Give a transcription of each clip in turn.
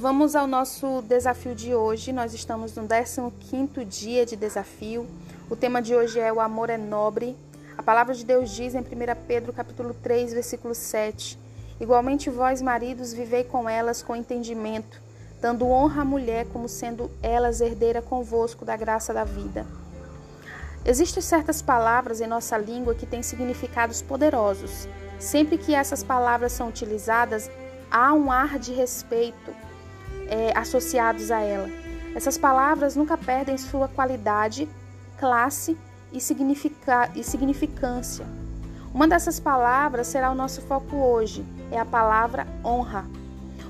Vamos ao nosso desafio de hoje. Nós estamos no 15º dia de desafio. O tema de hoje é o amor é nobre. A palavra de Deus diz em 1 Pedro capítulo 3, versículo 7: Igualmente vós, maridos, vivei com elas com entendimento, dando honra à mulher como sendo elas herdeira convosco da graça da vida. Existem certas palavras em nossa língua que têm significados poderosos. Sempre que essas palavras são utilizadas, há um ar de respeito é, associados a ela. Essas palavras nunca perdem sua qualidade, classe e, significa, e significância. Uma dessas palavras será o nosso foco hoje, é a palavra honra.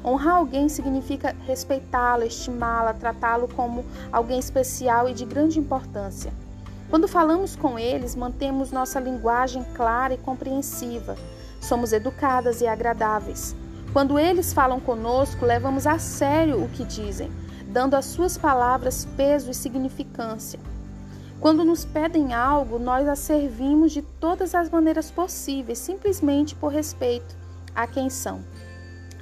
Honrar alguém significa respeitá-lo, estimá-la, tratá-lo como alguém especial e de grande importância. Quando falamos com eles, mantemos nossa linguagem clara e compreensiva. Somos educadas e agradáveis. Quando eles falam conosco, levamos a sério o que dizem, dando às suas palavras peso e significância. Quando nos pedem algo, nós a servimos de todas as maneiras possíveis, simplesmente por respeito a quem são.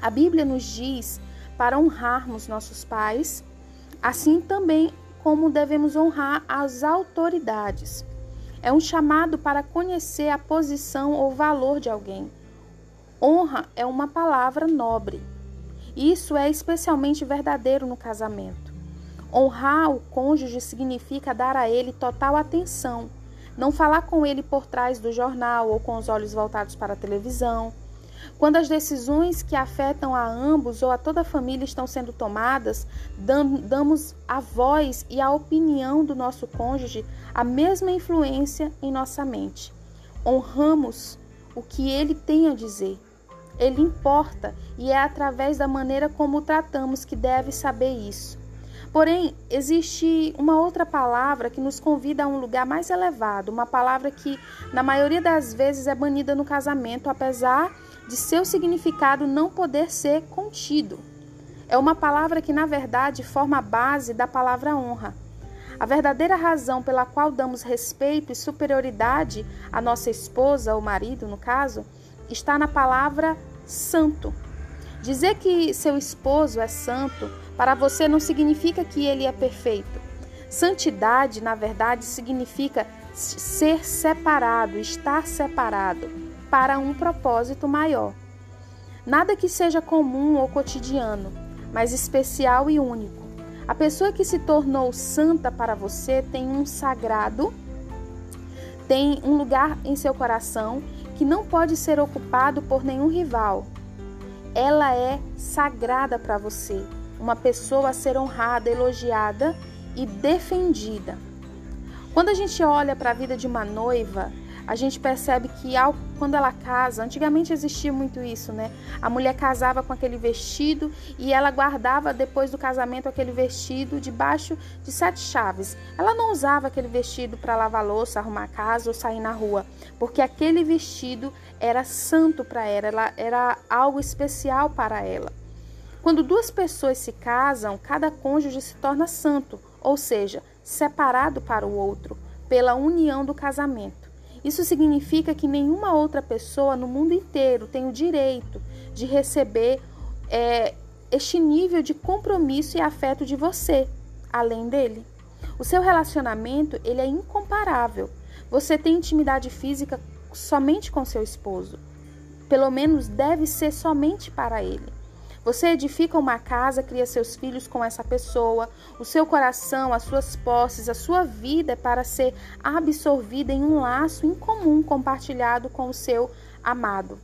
A Bíblia nos diz para honrarmos nossos pais, assim também como devemos honrar as autoridades. É um chamado para conhecer a posição ou valor de alguém. Honra é uma palavra nobre. Isso é especialmente verdadeiro no casamento. Honrar o cônjuge significa dar a ele total atenção, não falar com ele por trás do jornal ou com os olhos voltados para a televisão quando as decisões que afetam a ambos ou a toda a família estão sendo tomadas, damos a voz e a opinião do nosso cônjuge a mesma influência em nossa mente. Honramos o que ele tem a dizer. Ele importa e é através da maneira como o tratamos que deve saber isso. Porém, existe uma outra palavra que nos convida a um lugar mais elevado, uma palavra que, na maioria das vezes, é banida no casamento, apesar de seu significado não poder ser contido. É uma palavra que, na verdade, forma a base da palavra honra. A verdadeira razão pela qual damos respeito e superioridade à nossa esposa ou marido, no caso, está na palavra santo. Dizer que seu esposo é santo para você não significa que ele é perfeito. Santidade, na verdade, significa ser separado, estar separado para um propósito maior. Nada que seja comum ou cotidiano, mas especial e único. A pessoa que se tornou santa para você tem um sagrado, tem um lugar em seu coração que não pode ser ocupado por nenhum rival. Ela é sagrada para você, uma pessoa a ser honrada, elogiada e defendida. Quando a gente olha para a vida de uma noiva, a gente percebe que ao, quando ela casa, antigamente existia muito isso, né? A mulher casava com aquele vestido e ela guardava depois do casamento aquele vestido debaixo de sete chaves. Ela não usava aquele vestido para lavar louça, arrumar a casa ou sair na rua, porque aquele vestido era santo para ela, ela era algo especial para ela. Quando duas pessoas se casam, cada cônjuge se torna santo, ou seja, separado para o outro, pela união do casamento. Isso significa que nenhuma outra pessoa no mundo inteiro tem o direito de receber é, este nível de compromisso e afeto de você, além dele. O seu relacionamento ele é incomparável. Você tem intimidade física somente com seu esposo. Pelo menos deve ser somente para ele. Você edifica uma casa, cria seus filhos com essa pessoa, o seu coração, as suas posses, a sua vida é para ser absorvida em um laço incomum compartilhado com o seu amado.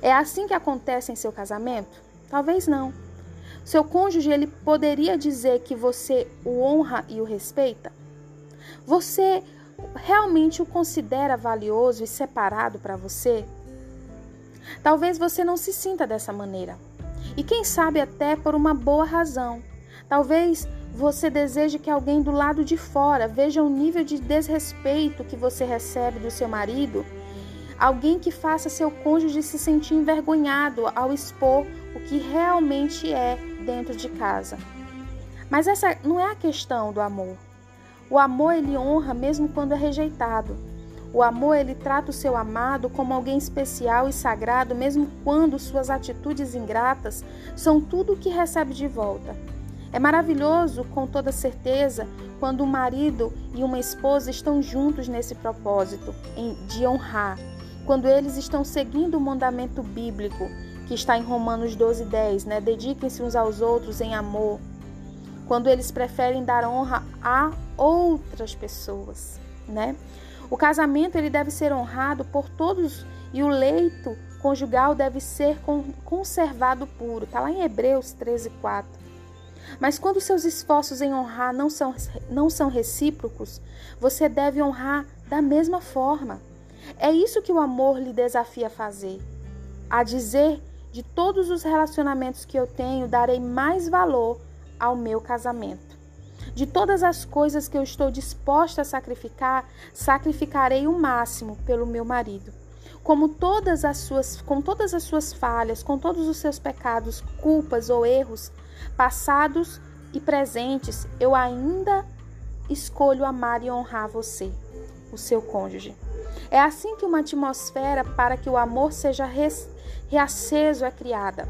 É assim que acontece em seu casamento? Talvez não. Seu cônjuge ele poderia dizer que você o honra e o respeita? Você realmente o considera valioso e separado para você? Talvez você não se sinta dessa maneira e quem sabe até por uma boa razão. Talvez você deseje que alguém do lado de fora veja o nível de desrespeito que você recebe do seu marido, alguém que faça seu cônjuge se sentir envergonhado ao expor o que realmente é dentro de casa. Mas essa não é a questão do amor. O amor ele honra mesmo quando é rejeitado. O amor ele trata o seu amado como alguém especial e sagrado, mesmo quando suas atitudes ingratas são tudo o que recebe de volta. É maravilhoso, com toda certeza, quando um marido e uma esposa estão juntos nesse propósito de honrar, quando eles estão seguindo o mandamento bíblico que está em Romanos 12, 10, né? Dediquem-se uns aos outros em amor. Quando eles preferem dar honra a outras pessoas, né? O casamento ele deve ser honrado por todos e o leito conjugal deve ser conservado puro. Está lá em Hebreus 13, 4. Mas quando seus esforços em honrar não são, não são recíprocos, você deve honrar da mesma forma. É isso que o amor lhe desafia a fazer. A dizer de todos os relacionamentos que eu tenho, darei mais valor ao meu casamento. De todas as coisas que eu estou disposta a sacrificar, sacrificarei o máximo pelo meu marido. Como todas as suas, com todas as suas falhas, com todos os seus pecados, culpas ou erros, passados e presentes, eu ainda escolho amar e honrar você, o seu cônjuge. É assim que uma atmosfera para que o amor seja reaceso é criada.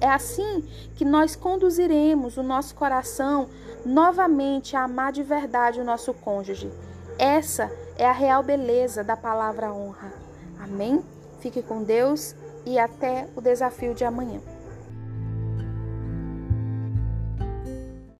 É assim que nós conduziremos o nosso coração novamente a amar de verdade o nosso cônjuge. Essa é a real beleza da palavra honra. Amém? Fique com Deus e até o desafio de amanhã.